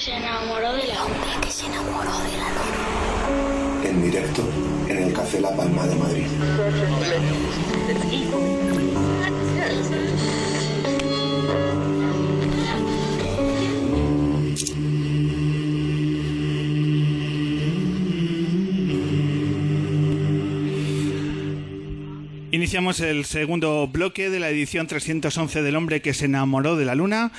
que se enamoró de la hombre que se enamoró de la luna. En directo en el Café La Palma de Madrid. Iniciamos el segundo bloque de la edición 311 del hombre que se enamoró de la luna.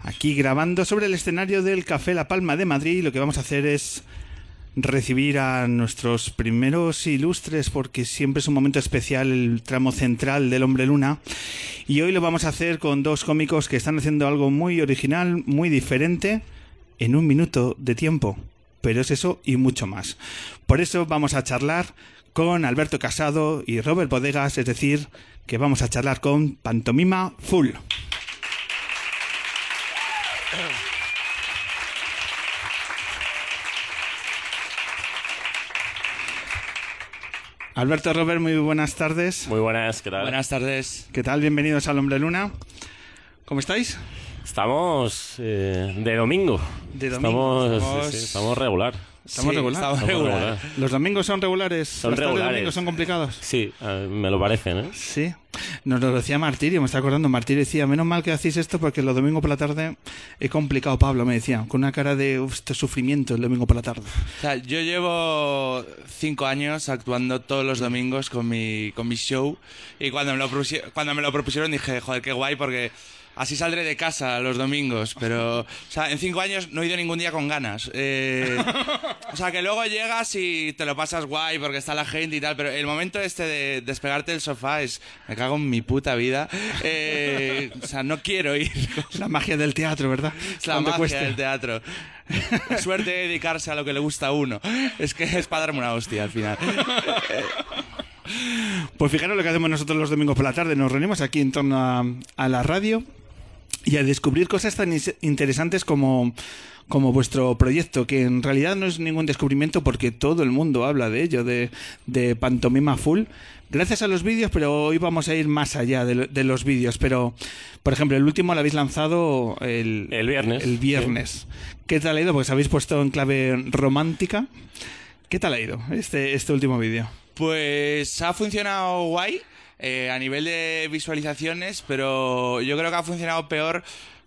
Aquí grabando sobre el escenario del Café La Palma de Madrid. Lo que vamos a hacer es recibir a nuestros primeros ilustres porque siempre es un momento especial el tramo central del hombre luna. Y hoy lo vamos a hacer con dos cómicos que están haciendo algo muy original, muy diferente, en un minuto de tiempo. Pero es eso y mucho más. Por eso vamos a charlar con Alberto Casado y Robert Bodegas, es decir, que vamos a charlar con Pantomima Full. Alberto Robert, muy buenas tardes. Muy buenas, ¿qué tal? Buenas tardes. ¿Qué tal? Bienvenidos al Hombre Luna. ¿Cómo estáis? Estamos eh, de domingo. De domingo. Estamos, Estamos- sí, sí, estamos regular. Estamos Sí, regular. estamos regular. regular. ¿Los domingos son regulares? Son ¿Los de regulares. domingo son complicados? Sí, me lo parecen, ¿eh? Sí. Nos lo decía Martirio, me está acordando. Martirio decía, menos mal que hacéis esto porque los domingos por la tarde es complicado, Pablo, me decía, con una cara de "Uf, esto es sufrimiento el domingo por la tarde. O sea, yo llevo cinco años actuando todos los domingos con mi, con mi show y cuando me, lo cuando me lo propusieron dije, joder, qué guay porque así saldré de casa los domingos. Pero, o sea, en cinco años no he ido ningún día con ganas. Eh, o sea, que luego llegas y te lo pasas guay porque está la gente y tal, pero el momento este de despegarte del sofá es, me cago en mi puta vida. Eh, o sea, no quiero ir. La magia del teatro, ¿verdad? Es la magia cueste. del teatro. Suerte de dedicarse a lo que le gusta a uno. Es que es para darme una hostia al final. Pues fijaros lo que hacemos nosotros los domingos por la tarde. Nos reunimos aquí en torno a, a la radio y a descubrir cosas tan interesantes como, como vuestro proyecto, que en realidad no es ningún descubrimiento porque todo el mundo habla de ello, de, de Pantomima Full. Gracias a los vídeos, pero hoy vamos a ir más allá de, de los vídeos. Pero, por ejemplo, el último lo habéis lanzado el, El viernes. El viernes. ¿Qué tal ha ido? Porque habéis puesto en clave romántica. ¿Qué tal ha ido este, este último vídeo? Pues ha funcionado guay eh, a nivel de visualizaciones, pero yo creo que ha funcionado peor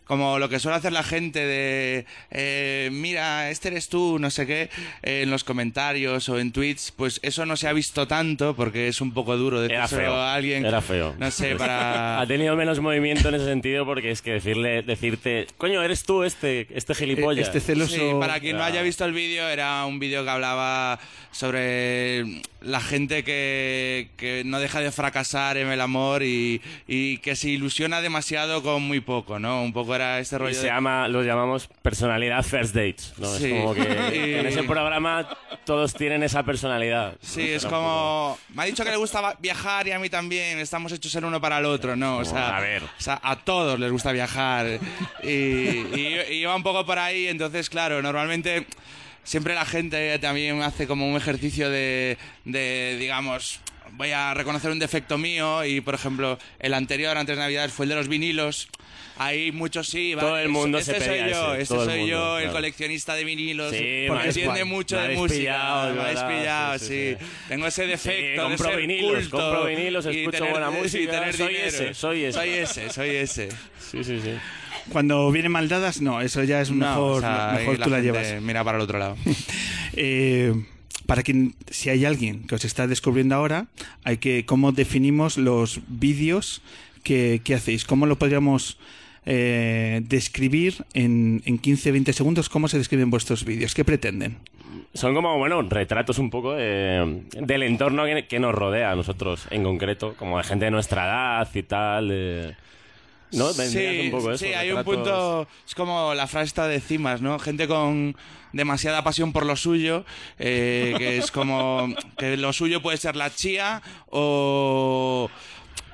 como lo que suele hacer la gente de eh, mira, este eres tú, no sé qué, eh, en los comentarios o en tweets, pues eso no se ha visto tanto porque es un poco duro decírselo feo. a alguien. Era feo. No sé, para... Ha tenido menos movimiento en ese sentido porque es que decirle, decirte, coño, eres tú este, este gilipollas. Este celoso. Sí, para quien no Ya. haya visto el vídeo, era un vídeo que hablaba sobre la gente que, que no deja de fracasar en el amor y, y que se ilusiona demasiado con muy poco, ¿no? Un poco este Y rollo se de... llama, lo llamamos personalidad first dates. ¿no? Sí. Es como que Y- en ese programa todos tienen esa personalidad. Sí, es como... Me ha dicho que le gusta viajar y a mí también. Estamos hechos el uno para el otro, ¿no? O sea, a ver. O sea, a todos les gusta viajar. Y, y, y iba un poco por ahí. Entonces, claro, normalmente siempre la gente también hace como un ejercicio de, de digamos... Voy a reconocer un defecto mío y, por ejemplo, el anterior, antes de Navidad, fue el de los vinilos. Ahí muchos sí. Todo vale, el mundo este se soy pedía yo, ese, este todo el soy mundo, yo, el claro. coleccionista de vinilos. Sí, porque me entiende mucho me de música. pillado, me habéis pillado, sí, sí, sí, sí. Tengo ese defecto Sí, de compro ser vinilos, culto compro vinilos, y escucho tener- buena sí, música, tener soy dinero. ese, soy ese. Soy ese, soy ese. Sí, sí, sí. Cuando vienen mal dadas, no, eso ya es No, mejor, o sea, mejor tú la gente llevas. Mira para el otro lado. Eh, para quien, si hay alguien que os está descubriendo ahora, hay que, ¿cómo definimos los vídeos que, que hacéis? ¿Cómo lo podríamos eh, describir en, en 15-20 segundos? ¿Cómo se describen vuestros vídeos? ¿Qué pretenden? Son como, bueno, retratos un poco de- del entorno que, que nos rodea a nosotros en concreto, como de gente de nuestra edad y tal. ¿No? Vendrías un poco eso. sí, hay un punto. Es como la frase esta de Cimas, ¿no? Gente con demasiada pasión por lo suyo, eh, que es como que lo suyo puede ser la chía o.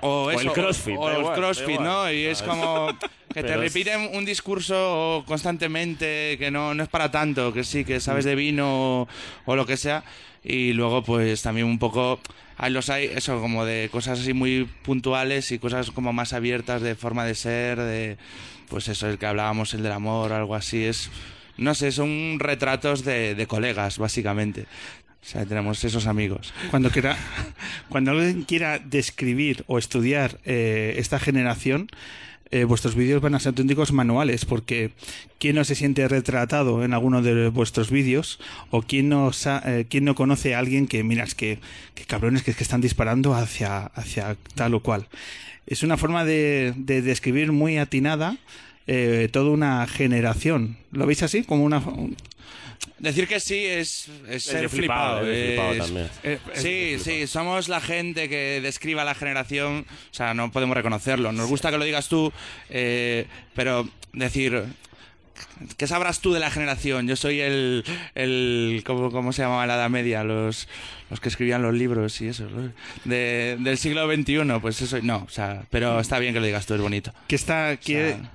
O, el eso, crossfit, o el igual, da crossfit, igual. ¿no? Y es como que te repiten un discurso constantemente que no, no es para tanto, que sí, que sabes de vino o, o lo que sea. Y luego, pues también un poco. Hay los hay, eso, como de cosas así muy puntuales y cosas como más abiertas de forma de ser, de. Pues eso, el que hablábamos, el del amor, algo así. Es. no sé, son retratos de, de colegas, básicamente. O sea, tenemos esos amigos. Cuando, quiera, cuando alguien quiera describir o estudiar eh, esta generación, eh, vuestros vídeos van a ser auténticos manuales, porque ¿quién no se siente retratado en alguno de vuestros vídeos? ¿O quién no, eh, quién no conoce a alguien que, miras, que, que cabrones que, es que están disparando hacia, hacia tal o cual? Es una forma de, de describir muy atinada eh, toda una generación. ¿Lo veis así? Como una... Decir que sí es, es ser flipado, flipado. es de flipado es- también. eh, Sí, sí, somos la gente que describa la generación, o sea, no podemos reconocerlo. Nos gusta que lo digas tú, eh, pero decir, ¿qué sabrás tú de la generación? Yo soy el, el ¿cómo, cómo se llamaba en la Edad Media? Los, los que escribían los libros y eso, del siglo XXI, pues eso, no, o sea, pero está bien que lo digas tú, es bonito. que está que, O sea-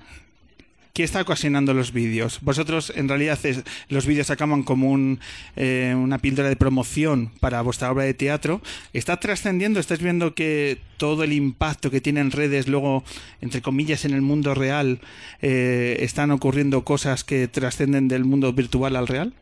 ¿Qué está ocasionando los vídeos? Vosotros en realidad los vídeos acaban como un, eh, una píldora de promoción para vuestra obra de teatro. ¿Está trascendiendo? ¿Estáis viendo que todo el impacto que tiene en redes luego, entre comillas, en el mundo real, eh, están ocurriendo cosas que trascenden del mundo virtual al real?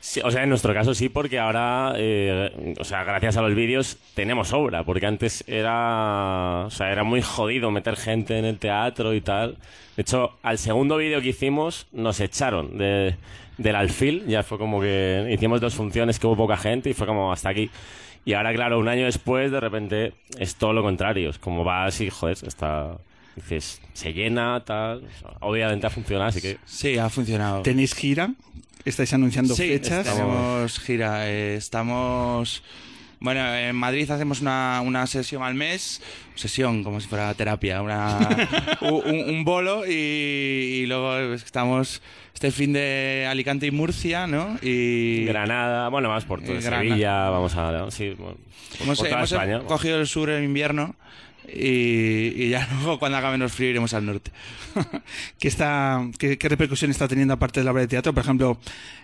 Sí, o sea, en nuestro caso sí, porque ahora, eh, o sea, gracias a los vídeos tenemos obra, porque antes era, o sea, era muy jodido meter gente en el teatro y tal. De hecho, al segundo vídeo que hicimos nos echaron de, del alfil, ya fue como que hicimos dos funciones que hubo poca gente y fue como hasta aquí. Y ahora, claro, un año después, de repente, es todo lo contrario. Es como vas y, joder, está... Dices, se llena, tal. Obviamente ha funcionado, así que... Sí, ha funcionado. ¿Tenéis gira? ¿Estáis anunciando Sí, fechas? tenemos gira. eh, estamos. Bueno, en Madrid hacemos una, una sesión al mes, sesión como si fuera terapia, una, un, un- bolo y, y luego estamos este fin de Alicante y Murcia, ¿no? Y Granada, bueno, vamos por todo. Sevilla, vamos a... Sí, bueno, hemos, por toda hemos España. cogido el sur en invierno y, y ya luego cuando haga menos frío iremos al norte. ¿Qué, está, qué, qué repercusión está teniendo aparte de la obra de teatro? Por ejemplo,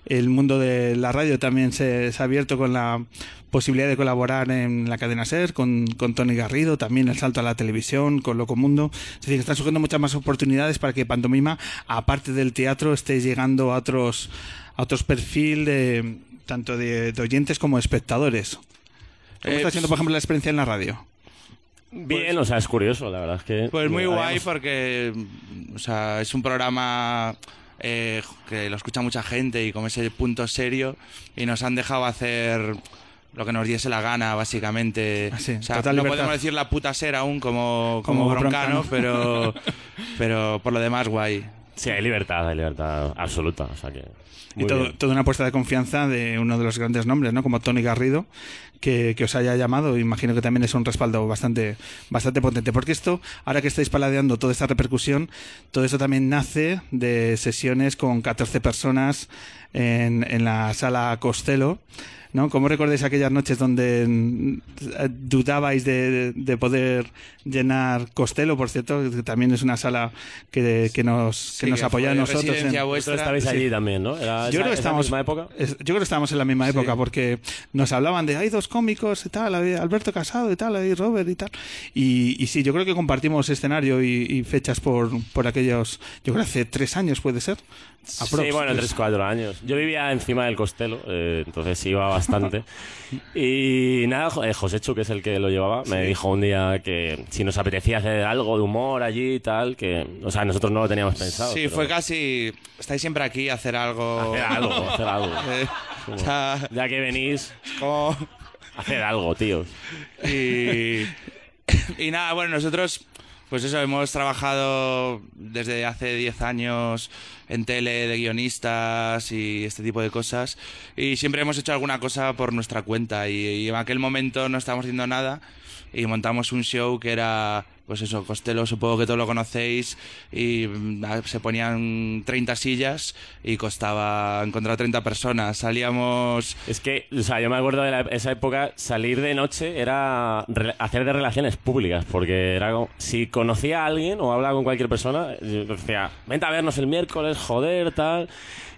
el mundo de la radio también se, se ha abierto con la posibilidad de colaborar en la cadena SER, con, con Tony Garrido, también el salto a la televisión, con Locomundo. Es decir, están surgiendo muchas más oportunidades para que Pantomima, aparte del teatro, esté llegando a otros, a otros perfiles de, tanto de, de oyentes como de espectadores. ¿Cómo Eh, está siendo, por ejemplo, la experiencia en la radio? Bien, o sea, es curioso, la verdad es que... Pues muy habíamos- guay porque o sea, es un programa eh, que lo escucha mucha gente y con ese punto serio y nos han dejado hacer lo que nos diese la gana, básicamente. Ah, sí, o sea, total no libertad. podemos decir la puta ser aún como, Como como, broncano, Broncano. pero, pero por lo demás guay. Sí, hay libertad, hay libertad absoluta, o sea que... Y todo, toda una apuesta de confianza de uno de los grandes nombres, ¿no? Como Tony Garrido, que, que os haya llamado. Imagino que también es un respaldo bastante, bastante potente. Porque esto, ahora que estáis paladeando toda esta repercusión, todo esto también nace de sesiones con 14 personas en, en la sala Costello. ¿No? ¿Cómo recordáis aquellas noches donde mm, dudabais de, de poder llenar Costello? Por cierto, que también es una sala que, que nos, que Sí, nos apoya a nosotros. en- vuestra. Vosotros estabais sí. allí también, ¿no? ¿Era yo esa- creo que estamos misma época? es- yo creo que estábamos en la misma época porque nos hablaban de hay dos cómicos y tal, hay Alberto Casado y tal, hay Robert y tal. Y, y sí, yo creo que compartimos escenario y, y fechas por, por aquellos, yo creo que hace tres años puede ser. Aprox. Sí, bueno, 3-4 años. Yo vivía encima del Costelo, eh, entonces iba bastante. y nada, eh, José Chu, que es el que lo llevaba, me dijo un día que si nos apetecía hacer algo de humor allí y tal, que, o sea, nosotros no lo teníamos pensado. Sí, pero fue casi. Estáis siempre aquí a hacer algo. Hacer algo, hacer algo. Eh, o sea, Ya que venís, como. hacer algo, tíos. Y, y nada, bueno, nosotros, pues eso, hemos trabajado desde hace 10 años en tele de guionistas y este tipo de cosas. Y siempre hemos hecho alguna cosa por nuestra cuenta. Y, en aquel momento no estábamos haciendo nada. Y montamos un show que era, pues eso, Costello, supongo que todos lo conocéis. Y mm, se ponían 30 sillas y costaba encontrar 30 personas. Salíamos. Es que, o sea, yo me acuerdo de la- esa época, salir de noche era hacer de relaciones públicas, porque era como, si conocía a alguien o hablaba con cualquier persona, decía, vente a vernos el miércoles, joder, tal.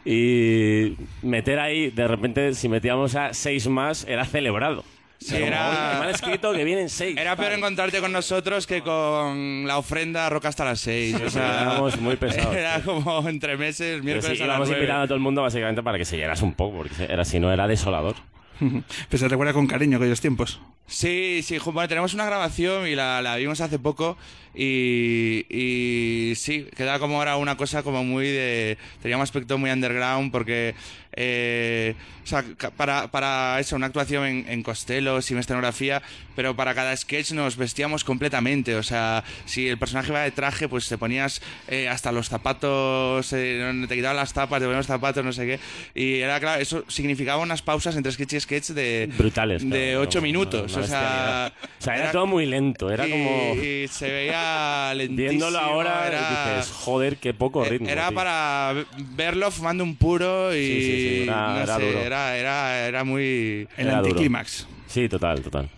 Y meter ahí, de repente, si metíamos a seis más, era celebrado. Sí, Como, era- "Oye, Me han escrito que vienen seis. Era peor encontrarte con nosotros que con la ofrenda Roca hasta las 6. O sea, éramos muy pesados, Era como entre meses, miércoles sí, a las 9. invitando a todo el mundo básicamente para que se llenas un poco, porque era, si no era desolador. Pues se recuerda con cariño aquellos tiempos. Sí, sí, bueno, tenemos una grabación y la, la vimos hace poco y, y sí, queda como ahora una cosa como muy de... Tenía un aspecto muy underground porque... eh, o sea, para, para eso, una actuación en, en Costello, sin escenografía, pero para cada sketch nos vestíamos completamente. O sea, si el personaje iba de traje, pues te ponías eh, hasta los zapatos, eh, te quitaban las tapas, te ponían los zapatos, no sé qué. Y era claro, eso significaba unas pausas entre sketch y sketch de, Brutales. de claro, ocho una- minutos. o sea, bestialidad. O sea, era, era- todo muy lento. Era y, como. y se veía lentísimo. Viéndolo ahora era, dices, joder, qué poco ritmo. era tío". para verlo fumando un puro y Sí, sí, sí, era- no era sé, duro. era, era, era muy El Era duro. anticlímax. Sí, total, total.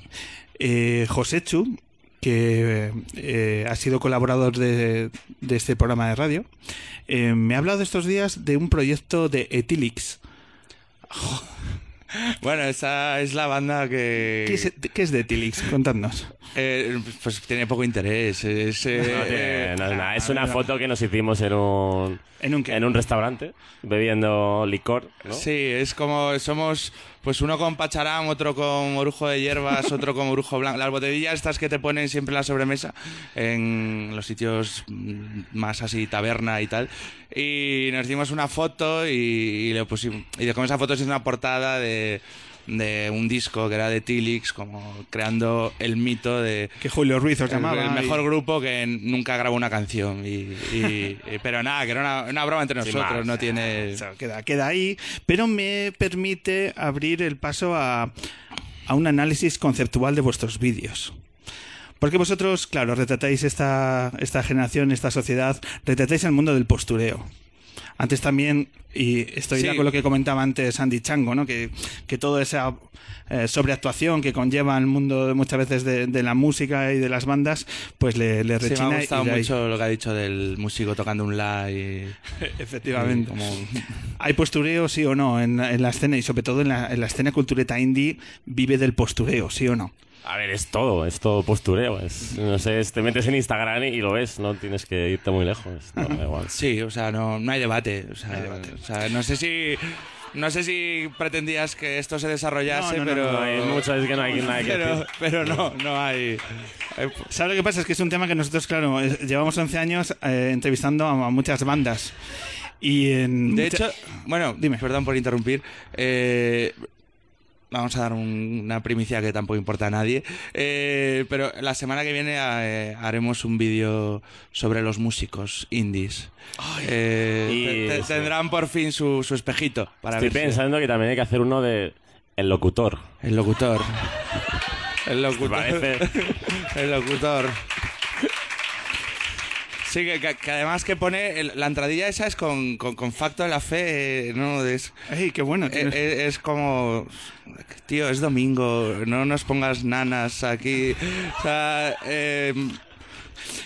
Eh, Josechu, que eh, ha sido colaborador de, de este programa de radio, eh, me ha hablado estos días de un proyecto de Etilix. bueno esa es la banda que ¿Qué es, qué es de Etilix? Contadnos. eh, pues tiene poco interés es, eh, No tiene- no es nada. Es una foto que nos hicimos en un, ¿En un qué? en un restaurante, bebiendo licor. ¿no? Sí, es como somos pues uno con pacharán, otro con orujo de hierbas, otro con orujo blanco. Las botellas estas que te ponen siempre en la sobremesa en los sitios mm, más así taberna y tal. Y nos dimos una foto y, y le pusimos y con esa foto se hizo una portada de de un disco que era de Tilix, como creando el mito de Que Julio Ruiz os el, llamaba. el mejor y- grupo que nunca grabó una canción. Y, y- y- pero nada, que era una, una broma entre Sin nosotros, más. no tiene... Queda, queda ahí, pero me permite abrir el paso a, a un análisis conceptual de vuestros vídeos. Porque vosotros, claro, retratáis esta, esta generación, esta sociedad, retratáis el mundo del postureo. Antes también, y estoy Sí. con lo que comentaba antes Andy Chango, ¿no? que, que toda esa eh, sobreactuación que conlleva el mundo muchas veces de, de la música y de las bandas, pues le, le Sí, rechina. me ha gustado ahí- mucho lo que ha dicho del músico tocando un la y... Efectivamente. y como- ¿Hay postureo, sí o no, en, en la escena? Y sobre todo en la, en la escena cultureta indie, vive del postureo, sí o no. A ver, es todo, es todo postureo. Es, no sé, es- te metes en Instagram y lo ves, no tienes que irte muy lejos. No, da igual. Sí, o sea, no, no hay debate. O sea, o sea, no sé si... No sé si pretendías que esto se desarrollase, No, no, no, pero... No hay mucho, es que no hay nada que pero, decir. pero no, no hay... hay- ¿Sabes lo que pasa? Es que es un tema que nosotros, claro, llevamos 11 años eh, entrevistando a, a muchas bandas. Y en De mucha- hecho, bueno, Dime. perdón por interrumpir. eh, vamos a dar un- una primicia que tampoco importa a nadie. eh, pero la semana que viene eh, haremos un vídeo sobre los músicos indies. Eh, Y- te- te- sí. tendrán por fin su, su espejito para Estoy ver si- pensando que también hay que hacer uno de El Locutor. El locutor. El locutor. Parece. El locutor. Sí, que, que- que además que pone el- la entradilla esa es con, con, con facto de la fe, eh, no es, ¡Ey, qué bueno! eh, tienes- eh, es como tío, es domingo, no nos pongas nanas aquí. O sea, eh,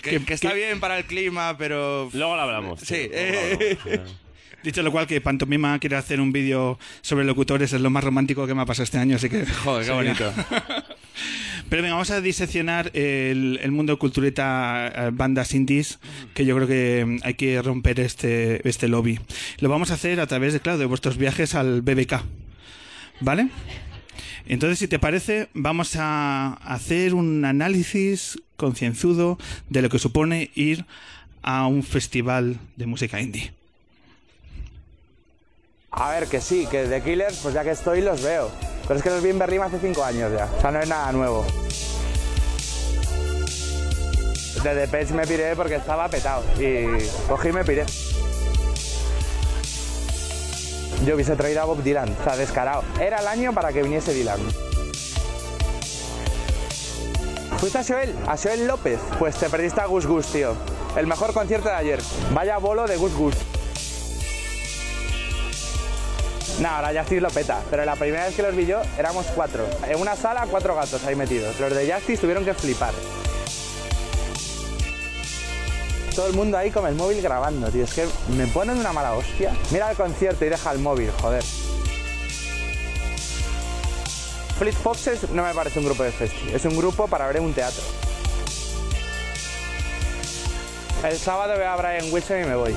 que, Que- que está que- bien para el clima, pero Luego lo hablamos. Sí, tío, eh. luego lo hablamos. Dicho lo cual, que Pantomima quiere hacer un vídeo sobre locutores es lo más romántico que me ha pasado este año, así que... joder, qué bonito. Pero venga, vamos a diseccionar el, el mundo cultureta eh, bandas indies, que yo creo que mm, hay que romper este, este lobby. Lo vamos a hacer a través de, claro, de vuestros viajes al BBK. ¿Vale? Entonces, si te parece, vamos a hacer un análisis concienzudo de lo que supone ir a un festival de música indie. A ver, que sí, que de Killers, pues ya que estoy, los veo. Pero es que los vi en Berlín hace cinco años ya. O sea, no es nada nuevo. De Depeche me piré porque estaba petado. Y cogí y me piré. Yo hubiese traído a Bob Dylan, o sea, descarado. Era el año para que viniese Dylan. ¿Fuiste a Joel? ¿A Joel López? Pues te perdiste a Gus Gus, tío. El mejor concierto de ayer. Vaya bolo de Gus Gus. No, ahora Justice lo peta, pero la primera vez que los vi yo éramos cuatro. En una sala, cuatro gatos ahí metidos. Los de Justice tuvieron que flipar. Todo el mundo ahí con el móvil grabando, tío. Es que me ponen una mala hostia. Mira el concierto y deja el móvil, joder. Fleet Foxes no me parece un grupo de festi, es un grupo para ver un teatro. El sábado veo a Brian Wilson y me voy.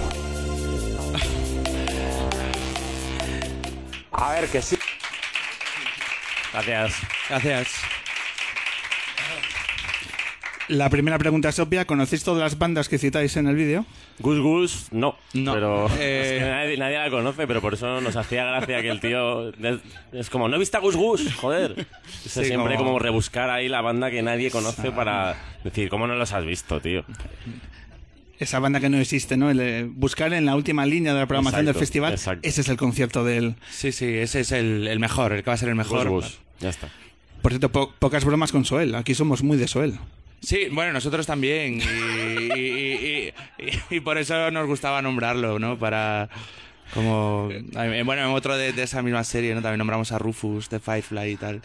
A ver, que sí. Gracias. Gracias. La primera pregunta es obvia. ¿Conocéis todas las bandas que citáis en el vídeo? Gus Gus, no. No. Pero Eh. es que nadie, nadie la conoce, pero por eso nos hacía gracia que el tío. Es, es como, no he visto a Gus Gus, joder. Es Sí, siempre como- como... rebuscar ahí la banda que nadie conoce para decir, ¿cómo no los has visto, tío? Esa banda que no existe, ¿no? El, eh, buscar en la última línea de la programación Exacto, del festival. exacto. Ese es el concierto del... Sí, sí, ese es el, el mejor, el que va a ser el mejor. Ya está. Por cierto, po- pocas bromas con Soel. Aquí somos muy de Soel. Sí, bueno, nosotros también. Y, y- y- y- y por eso nos gustaba nombrarlo, ¿no? Para. Como. eh, Bueno, en otro de, de esa misma serie, ¿no? También nombramos a Rufus de Firefly y tal.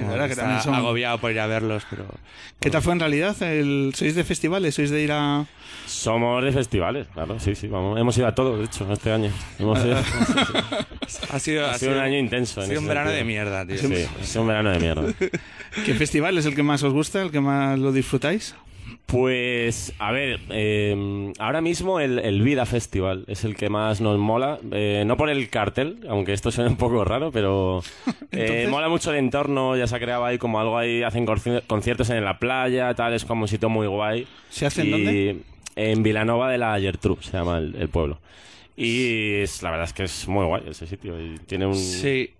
Como verdad que también son- agobiado por ir a verlos, pero. ¿Qué tal fue en realidad? El... ¿Sois de festivales? ¿Sois de ir a...? Somos de festivales, claro, sí, sí, vamos. Hemos ido a todos, de hecho, este año. Hemos ido- Ha sido, ha sido un año intenso. Ha sido un verano sentido. de mierda, tío. Sí, ha sido un verano de mierda. ¿Qué festival es el que más os gusta? ¿El que más lo disfrutáis? Pues, a ver, eh, ahora mismo el, el Vida Festival es el que más nos mola. eh, no por el cartel, aunque esto suena un poco raro, pero eh, mola mucho el entorno. Ya se ha creado ahí como algo ahí, hacen conci- conciertos en la playa, tal, es como un sitio muy guay. ¿Se hace en dónde? En Vilanova de la Gertrude, se llama el, el pueblo. Y es- la verdad es que es muy guay ese sitio. Y tiene un. Sí.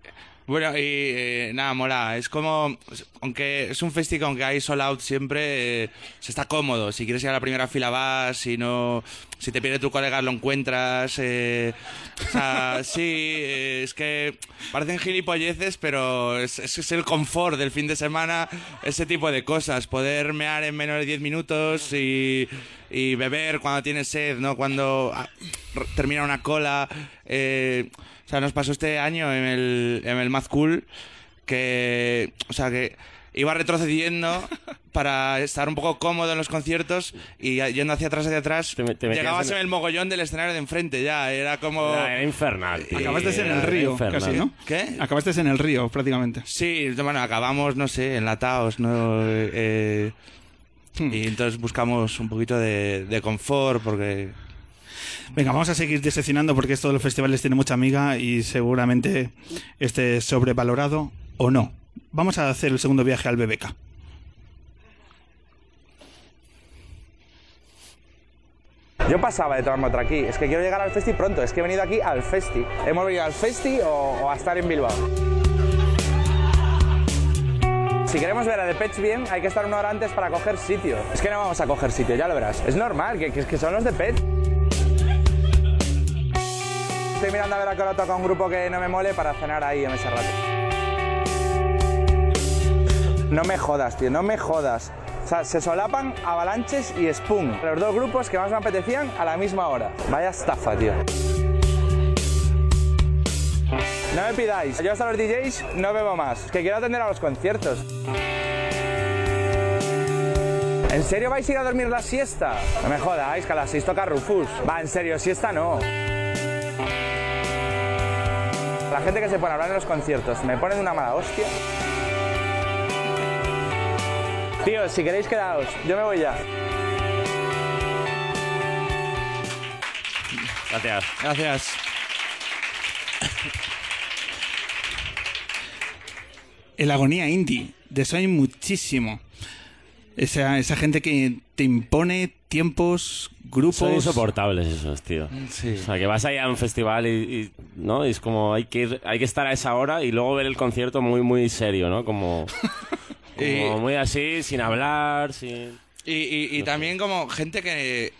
Bueno, y eh, nada, mola. Es como. Aunque es un festi que aunque hay sold out siempre, eh, se está cómodo. Si quieres ir a la primera fila vas, si no. Si te pierde tu colega lo encuentras. eh, o sea, sí, eh, es que parecen gilipolleces, pero es, es, es el confort del fin de semana, ese tipo de cosas. Poder mear en menos de 10 minutos y, y beber cuando tienes sed, ¿no? Cuando ah, termina una cola. eh, o sea, nos pasó este año en el, en el Mad Cool que, o sea, que iba retrocediendo para estar un poco cómodo en los conciertos y yendo hacia atrás, hacia atrás, Te te llegabas en- en el mogollón del escenario de enfrente ya, era como... Era, infernal. tío. Acabaste en el río, infernal. casi, ¿no? ¿Qué? Acabaste en el río, prácticamente. Sí, bueno, acabamos, no sé, enlatados, ¿no? Eh, y entonces buscamos un poquito de, de confort porque... Venga, vamos a seguir diseccionando porque esto de los festivales tiene mucha amiga y seguramente esté sobrevalorado o no. Vamos a hacer el segundo viaje al BBK. Yo pasaba de tomarme otra aquí. Es que quiero llegar al festi pronto. Es que he venido aquí al festi. ¿Hemos venido al festi o, a estar en Bilbao? Si queremos ver a The Pets bien, hay que estar una hora antes para coger sitio. Es que no vamos a coger sitio, ya lo verás. Es normal, que, que, que son los de Pets. Estoy mirando a ver a qué hora toca un grupo que no me mole para cenar ahí en ese rato. No me jodas, tío, no me jodas. O sea, se solapan Avalanches y Spoon. Los dos grupos que más me apetecían a la misma hora. Vaya estafa, tío. No me pidáis. Yo hasta los DJs no bebo más. Que quiero atender a los conciertos. ¿En serio vais a ir a dormir la siesta? No me jodáis, que a las 6 toca Rufus. Va, en serio, siesta no. La gente que se pone a hablar en los conciertos me pone de una mala hostia. Tío, si queréis quedaos, yo me voy ya. Gracias. Gracias. El agonía indie. De eso hay muchísimo. Esa, esa gente que te impone tiempos, grupos. Son insoportables esos, tío. Sí. O sea, que vas ahí a un festival y, y, ¿no? Y es como hay que ir- hay que estar a esa hora y luego ver el concierto muy muy serio, ¿no? Como, como Y- muy así, sin hablar, sin Y, y- y también como gente que,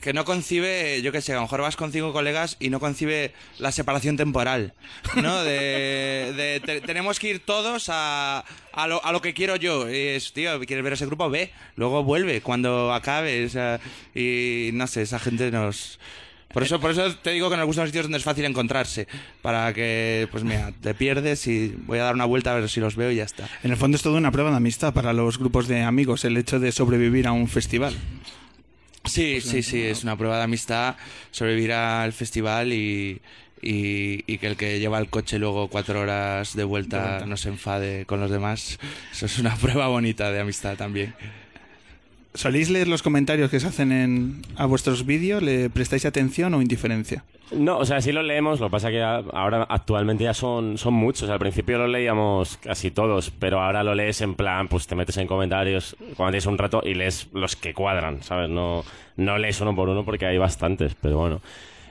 que no concibe, yo qué sé, a lo mejor vas con cinco colegas y no concibe la separación temporal, ¿no? De, de te- tenemos que ir todos a, a, lo, a lo que quiero yo. Y es, tío, ¿quieres ver ese grupo? Ve, luego vuelve cuando acabe. y no sé, esa gente nos... Por eso, por eso te digo que nos gustan los sitios donde es fácil encontrarse. Para que, pues mira, te pierdes y voy a dar una vuelta a ver si los veo y ya está. En el fondo es toda una prueba de amistad para los grupos de amigos, el hecho de sobrevivir a un festival. Sí, sí, sí, es una prueba de amistad sobrevivir al festival y, y, y, y que el que lleva el coche luego cuatro horas de vuelta, no se enfade con los demás. Eso es una prueba bonita de amistad también. ¿Soléis leer los comentarios que se hacen en, a vuestros vídeos? ¿Le prestáis atención o indiferencia? No, o sea, sí lo leemos, lo que pasa que a- ahora actualmente ya son, son muchos. Al principio lo leíamos casi todos, pero ahora lo lees en plan, pues te metes en comentarios cuando tienes un rato y lees los que cuadran, ¿sabes? No, no lees uno por uno porque hay bastantes, pero bueno.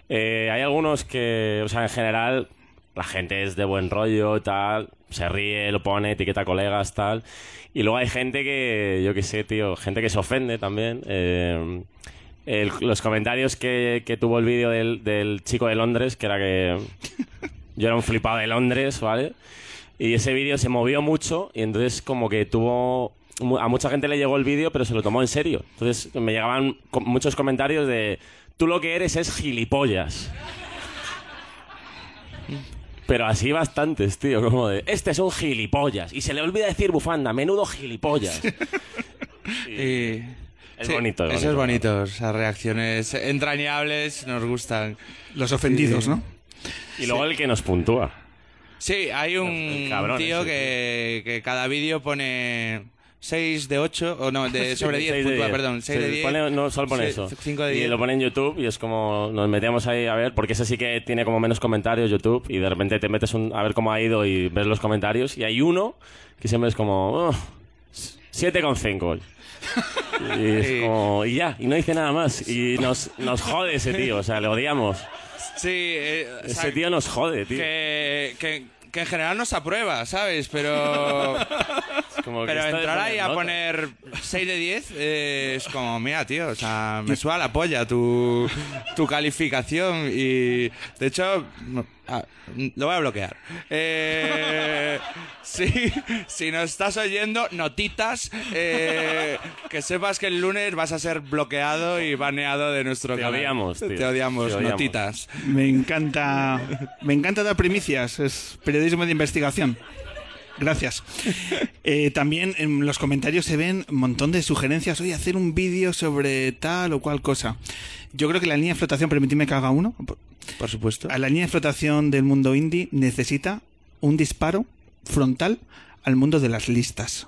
Eh, hay algunos que, o sea, en general, la gente es de buen rollo, tal, se ríe, lo pone, etiqueta a colegas, tal. Y luego hay gente que, yo qué sé, tío, gente que se ofende también. Eh, el- los comentarios que, que tuvo el vídeo del, del chico de Londres, que era que yo era un flipado de Londres, ¿vale? Y ese vídeo se movió mucho y entonces como que tuvo... A mucha gente le llegó el vídeo, pero se lo tomó en serio. Entonces me llegaban muchos comentarios de, tú lo que eres es gilipollas. Pero así bastantes, tío, como de, este es un gilipollas. Y se le olvida decir bufanda, menudo gilipollas. Y- Es Sí, bonito, es Eso es bonito. bonito, esas reacciones entrañables nos gustan. Los ofendidos, Sí. ¿no? Y luego el que nos puntúa. Sí, hay un cabrón tío ese, que, que cada vídeo pone 6 de 8, o no, de, sobre 10, Seis de puntúa, diez. perdón, 6 de Sí, 10. pone- no, solo pone Sí, eso. cinco de y 10. lo pone en YouTube y es como nos metíamos ahí a ver, porque ese sí que tiene como menos comentarios YouTube y de repente te metes un- a ver cómo ha ido y ves los comentarios y hay uno que siempre es como oh, 7,5. Y es como, y ya, y no dice nada más. Y nos, nos jode ese tío, o sea, le odiamos. Sí, eh, o sea, Ese tío nos jode, tío. que, que, que en general nos aprueba, ¿sabes? Pero, Como pero entrar ahí a poner 6 de 10 eh, es como, mira, tío, o sea, me suda la polla tu, tu calificación y, de hecho, no, ah, lo voy a bloquear. Eh, sí, si nos estás oyendo, notitas, eh, que sepas que el lunes vas a ser bloqueado y baneado de nuestro Te canal. odiamos, tío. Te odiamos, Te odiamos. notitas. Me encanta, me encanta dar primicias, es periodismo de investigación. Gracias. Eh, también en los comentarios se ven un montón de sugerencias. Oye, hacer un vídeo sobre tal o cual cosa. Yo creo que la línea de flotación, permitidme que haga uno. Por supuesto. A la línea de flotación del mundo indie necesita un disparo frontal al mundo de las listas.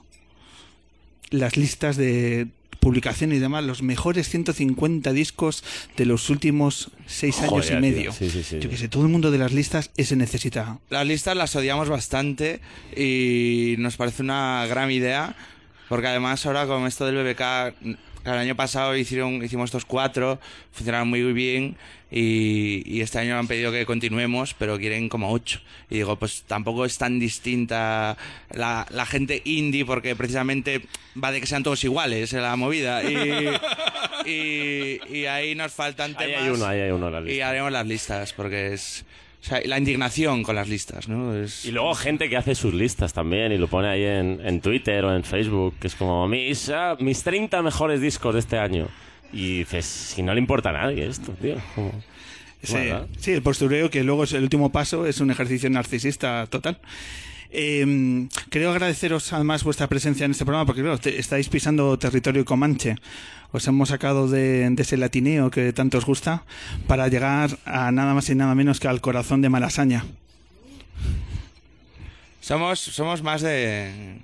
Las listas de publicación y demás, los mejores 150 discos de los últimos seis años Joder, y medio. tío. Sí, sí, sí. Yo que sé, todo el mundo de las listas, ese necesita. Las listas las odiamos bastante y nos parece una gran idea, porque además ahora con esto del BBK, el año pasado hicieron, hicimos estos cuatro, funcionaron muy bien y, y este año han pedido que continuemos, pero quieren como ocho. Y digo, pues tampoco es tan distinta la, la gente indie, porque precisamente va de que sean todos iguales en la movida. Y, y, y ahí nos faltan Ahí temas. hay uno, ahí hay uno en la Y lista. haremos las listas, porque es... Sea, la indignación con las listas, ¿no? Es... Y luego gente que hace sus listas también y lo pone ahí en, en Twitter o en Facebook, que es como mis, ah, mis 30 mejores discos de este año. Y dices, si no le importa a nadie esto, tío. como- Sí, sí, el postureo, que luego es el último paso, es un ejercicio narcisista total. Eh, creo agradeceros además vuestra presencia en este programa porque claro, te- estáis pisando territorio comanche. Os hemos sacado de, de ese latineo que tanto os gusta para llegar a nada más y nada menos que al corazón de Malasaña. Somos, somos más de...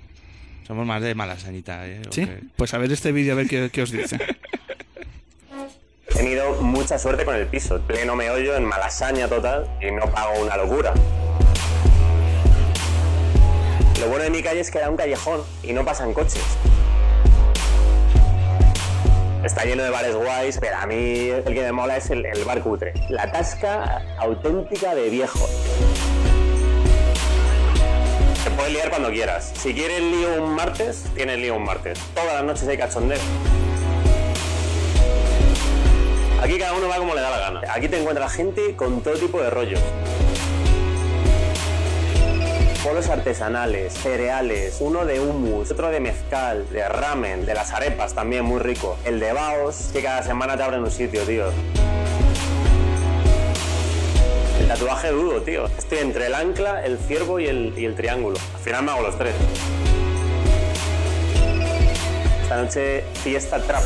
Somos más de malasanita, ¿eh? ¿Sí? Pues a ver este vídeo a ver qué, qué os dice. He tenido mucha suerte con el piso, pleno meollo en malasaña total y no pago una locura. Lo bueno de mi calle es que da un callejón y no pasan coches. Está lleno de bares guays, pero a mí el que me mola es el, el bar cutre. La tasca auténtica de viejo. Te puedes liar cuando quieras. Si quieres lío un martes, tienes lío un martes. Todas las noches hay cachondeo. Aquí cada uno va como le da la gana. Aquí te encuentras gente con todo tipo de rollos. Polos artesanales, cereales, uno de hummus, otro de mezcal, de ramen, de las arepas también muy rico. El de Baos, que cada semana te abren un sitio, tío. El tatuaje duro, tío. Estoy entre el ancla, el ciervo y el, y el triángulo. Al final me hago los tres. Esta noche fiesta trap.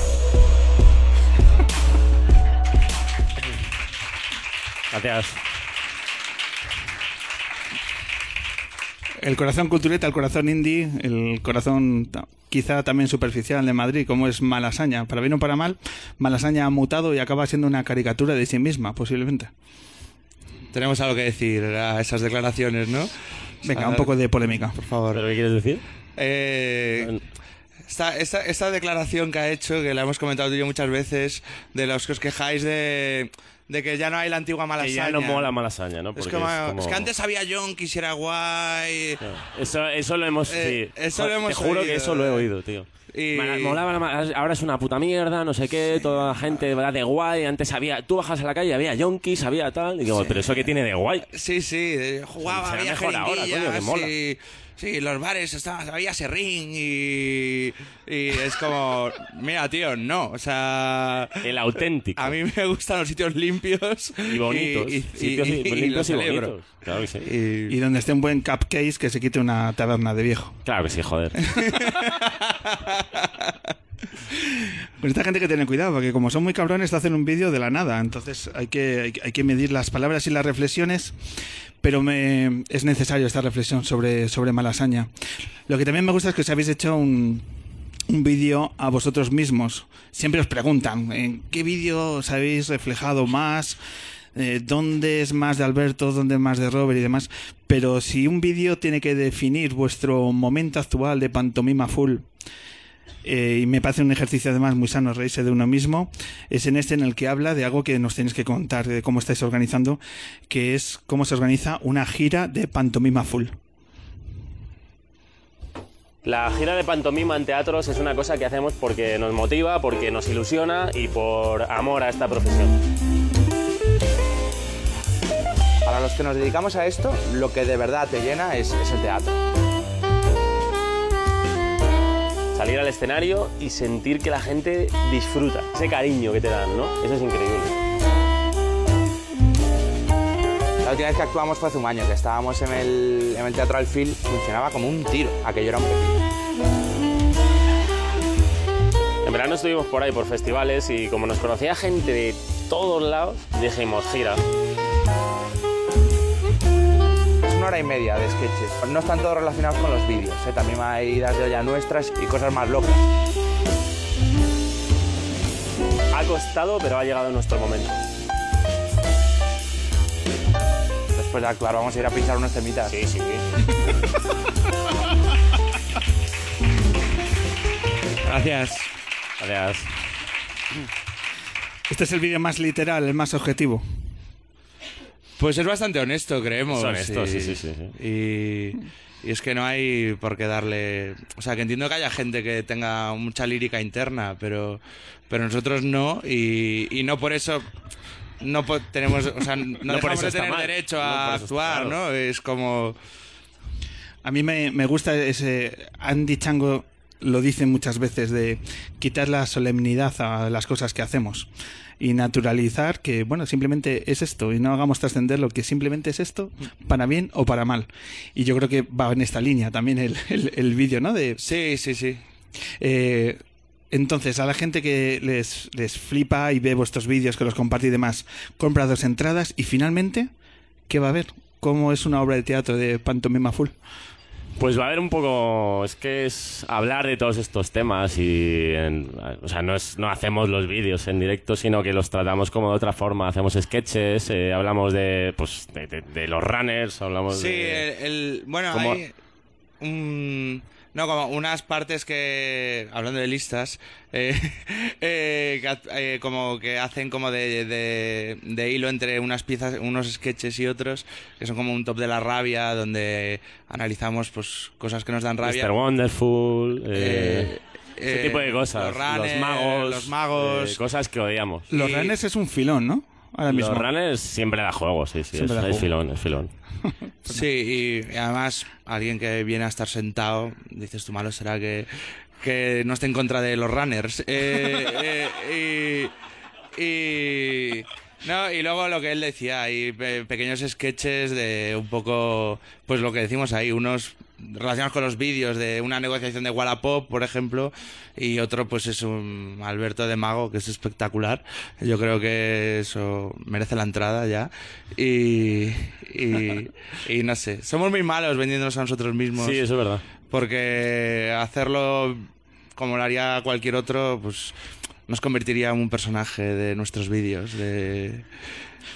Gracias. El corazón cultureta, el corazón indie, el corazón quizá también superficial de Madrid, como es Malasaña. Para bien o para mal, Malasaña ha mutado y acaba siendo una caricatura de sí misma, posiblemente. Tenemos algo que decir a esas declaraciones, ¿no? Venga, un poco de polémica. Por favor. ¿Pero qué quieres decir? Eh, esta, esta, esta declaración que ha hecho, que la hemos comentado tú y yo muchas veces, de los que os quejáis de, de que ya no hay la antigua Que malasaña. ya no mola malasaña, ¿no? Es, Porque como, es como- es que antes había John, quisiera guay. Eso, eso lo hemos... Eh, sí. eso lo hemos Te juro oído, que eso lo he eh. oído, tío. Y- molaba ahora es una puta mierda, no sé qué, toda la gente va de guay. Antes había, tú bajas a la calle, había yonkis, había tal. Y digo, pero eso que tiene de guay. Sí, sí, de- jugaba, había mejor ahora, coño, que mola. y- Sí, los bares estaba, había serrín y, y es como, mira, tío, no, o sea, El auténtico. a mí me gustan los sitios limpios y bonitos. y, y- Sitios y- limpios y bonitos. Claro que sí. Y- Y donde esté un buen cupcake que se quite una taberna de viejo. Claro que sí, joder. Con esta gente que tiene cuidado, porque como son muy cabrones, te hacen un vídeo de la nada. Entonces hay que, hay, que- hay que medir las palabras y las reflexiones, pero me, es necesario esta reflexión sobre, sobre Malasaña. Lo que también me gusta es que os habéis hecho un, un vídeo a vosotros mismos. Siempre os preguntan, ¿en qué vídeo os habéis reflejado más? Eh, ¿Dónde es más de Alberto? ¿Dónde es más de Robert y demás? Pero si un vídeo tiene que definir vuestro momento actual de pantomima full, eh, y me parece un ejercicio además muy sano reírse de uno mismo, es en este en el que habla de algo que nos tenéis que contar, de cómo estáis organizando, que es cómo se organiza una gira de pantomima full. La gira de pantomima en teatros es una cosa que hacemos porque nos motiva, porque nos ilusiona y por amor a esta profesión. Para los que nos dedicamos a esto, lo que de verdad te llena es, es el teatro. Salir al escenario y sentir que la gente disfruta. Ese cariño que te dan, ¿no? Eso es increíble. La última vez que actuamos fue hace un año, que estábamos en el, en el Teatro Alfil, funcionaba como un tiro, aquello era un pepino. En verano estuvimos por ahí por festivales y como nos conocía gente de todos lados, dijimos gira. Hora y media de sketches. No están todos relacionados con los vídeos, ¿eh? también hay idas de olla nuestras y cosas más locas. Ha costado, pero ha llegado nuestro momento. Después de actuar vamos a ir a pinchar unos temitas. Sí, sí. Gracias. Gracias. Este es el vídeo más literal, el más objetivo. Pues es bastante honesto, creemos. Es honesto, y- sí, sí, sí, sí. Y, y es que no hay por qué darle... O sea, que entiendo que haya gente que tenga mucha lírica interna, pero, pero nosotros no, y, y no por eso... No po- tenemos, o sea, no, No por dejamos eso de está tener mal. derecho No a actuar, claro. ¿no? Es como... A mí me, me gusta ese. Andy Chango lo dice muchas veces de quitar la solemnidad a las cosas que hacemos y naturalizar que, bueno, simplemente es esto y no hagamos trascender lo que simplemente es esto, para bien o para mal. Y yo creo que va en esta línea también el, el, el vídeo, ¿no? De, Sí, sí, sí. eh, entonces, a la gente que les, les flipa y ve vuestros vídeos, que los comparte y demás, compra dos entradas y finalmente, ¿qué va a haber? ¿Cómo es una obra de teatro de pantomima full? Pues va a haber un poco. Es que es hablar de todos estos temas y. en- o sea, no, es, no hacemos los vídeos en directo, sino que los tratamos como de otra forma. Hacemos sketches, eh, hablamos de, pues, de, de- de los runners, hablamos Sí, de. el, el- bueno, hay un- no, como unas partes que, hablando de listas, eh, eh, eh, como que hacen como de, de- de hilo entre unas piezas, unos sketches y otros, que son como un top de la rabia, donde analizamos pues cosas que nos dan rabia. Mr. Wonderful. eh, Eh, ese eh, tipo de cosas. los runners, magos. los magos. eh, cosas que odiamos. Los Y- runners es un filón, ¿no? Ahora mismo. Los runners siempre da juego, sí, sí. Es, Siempre da es juego. filón, es filón. Sí, y además alguien que viene a estar sentado, dices tú malo será que, que no esté en contra de los runners. Eh, eh, y, y- no, y luego lo que él decía, hay pe- pequeños sketches de un poco, pues lo que decimos ahí, unos relacionados con los vídeos de una negociación de Wallapop, por ejemplo, y otro pues es un Alberto de Mago, que es espectacular. Yo creo que eso merece la entrada ya. Y, y, y no sé, somos muy malos vendiéndonos a nosotros mismos. Sí, eso es verdad. Porque hacerlo como lo haría cualquier otro, pues nos convertiría en un personaje de nuestros vídeos. De,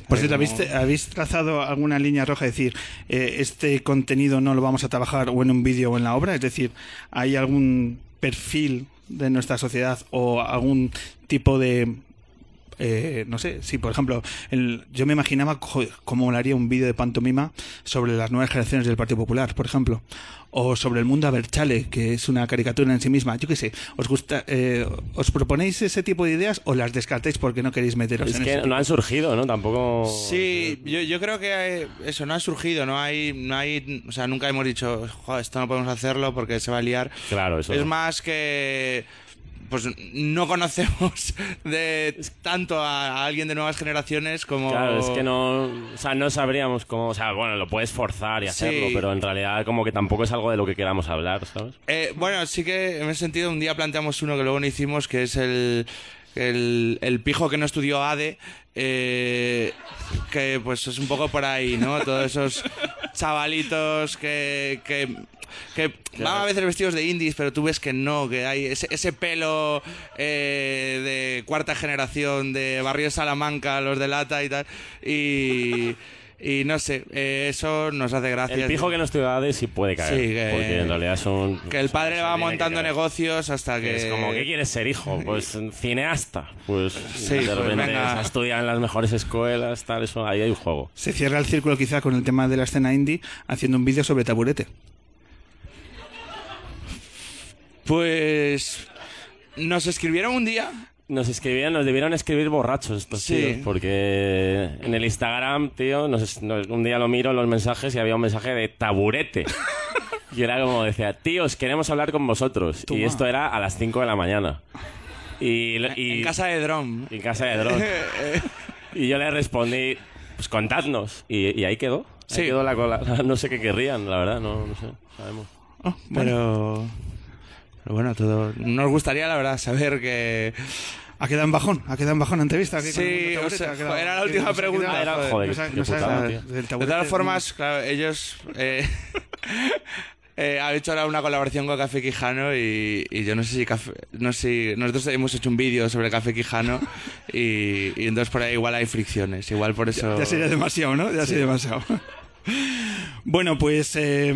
Por cierto, ¿habéis, cómo- ¿habéis trazado alguna línea roja? Es decir, eh, este contenido no lo vamos a trabajar o en un vídeo o en la obra. Es decir, ¿hay algún perfil de nuestra sociedad o algún tipo de... eh, no sé, si por ejemplo, el- yo me imaginaba joder, cómo molaría un vídeo de pantomima sobre las nuevas generaciones del Partido Popular, por ejemplo, o sobre el mundo Aberchale, que es una caricatura en sí misma. Yo qué sé, ¿os gusta, eh, os proponéis ese tipo de ideas o las descartáis porque no queréis meteros Es en que eso? no han surgido, ¿no? Tampoco... Sí, yo, yo creo que eso no ha surgido, no hay, no hay, o sea, nunca hemos dicho, "Jo, esto no podemos hacerlo porque se va a liar. Claro, eso Es no. más que, pues no conocemos de tanto a, a alguien de nuevas generaciones como. Claro, es que no, o sea, no sabríamos cómo, o sea, bueno, lo puedes forzar y hacerlo, Sí. pero en realidad como que tampoco es algo de lo que queramos hablar, ¿sabes? Eh, bueno, sí que en ese sentido un día planteamos uno que luego no hicimos, que es el, el, el pijo que no estudió ADE, eh, que pues es un poco por ahí, ¿no? Todos esos chavalitos que... que que van a veces vestidos de indies, pero tú ves que no, que hay ese, ese pelo eh, de cuarta generación de Barrio de Salamanca, los de lata y tal. Y, y no sé, eh, eso nos hace gracia. El pijo que no estudia ADE sí puede caer, Sí, que- porque en realidad son... Que el padre va que montando negocios hasta que... Es como, ¿qué quieres ser, hijo? Pues cineasta. Pues Sí, de pues repente venga. se estudia en las mejores escuelas, tal, eso, ahí hay un juego. Se cierra el círculo quizá con el tema de la escena indie haciendo un vídeo sobre taburete. Pues nos escribieron un día. Nos escribían, nos debieron escribir borrachos estos Sí. tíos, porque en el Instagram, tío, nos- nos- un día lo miro en los mensajes y había un mensaje de taburete. y era como decía, tíos, queremos hablar con vosotros. Toma. Y esto era a las 5 de la mañana. Y, y- En casa de Drom. en casa de Drone. y yo le respondí, pues contadnos. Y, y ahí quedó. Ahí Sí. quedó la cola. No sé qué querrían, la verdad, no, no sé, sabemos. Oh, bueno. Pero... Pero bueno, todo... Nos gustaría, la verdad, saber que... Ha quedado en bajón, ha quedado en bajón la entrevista. aquí Sí, o sea, quedado- era la última pregunta. quedado- Era, joder, joder, no sabe- qué no sabe putada, nada tío. del De todas formas, claro, ellos... Eh, eh, han hecho ahora una colaboración con Café Quijano y, y yo no sé si Café, no sé nosotros hemos hecho un vídeo sobre Café Quijano y, y entonces por ahí igual hay fricciones igual por eso Ya sería demasiado, ¿no? Ya sería demasiado. bueno, pues eh,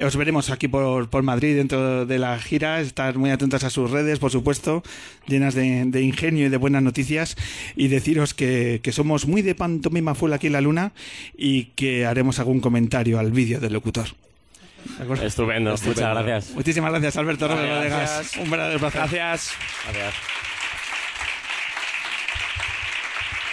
os veremos aquí por, por Madrid dentro de la gira. Estar muy atentos a sus redes, por supuesto, llenas de, de ingenio y de buenas noticias. Y deciros que, que somos muy de pantomima full aquí en la luna y que haremos algún comentario al vídeo del locutor. Estupendo, muchas gracias. Muchísimas gracias, Alberto gracias. Un verdadero placer. gracias Gracias.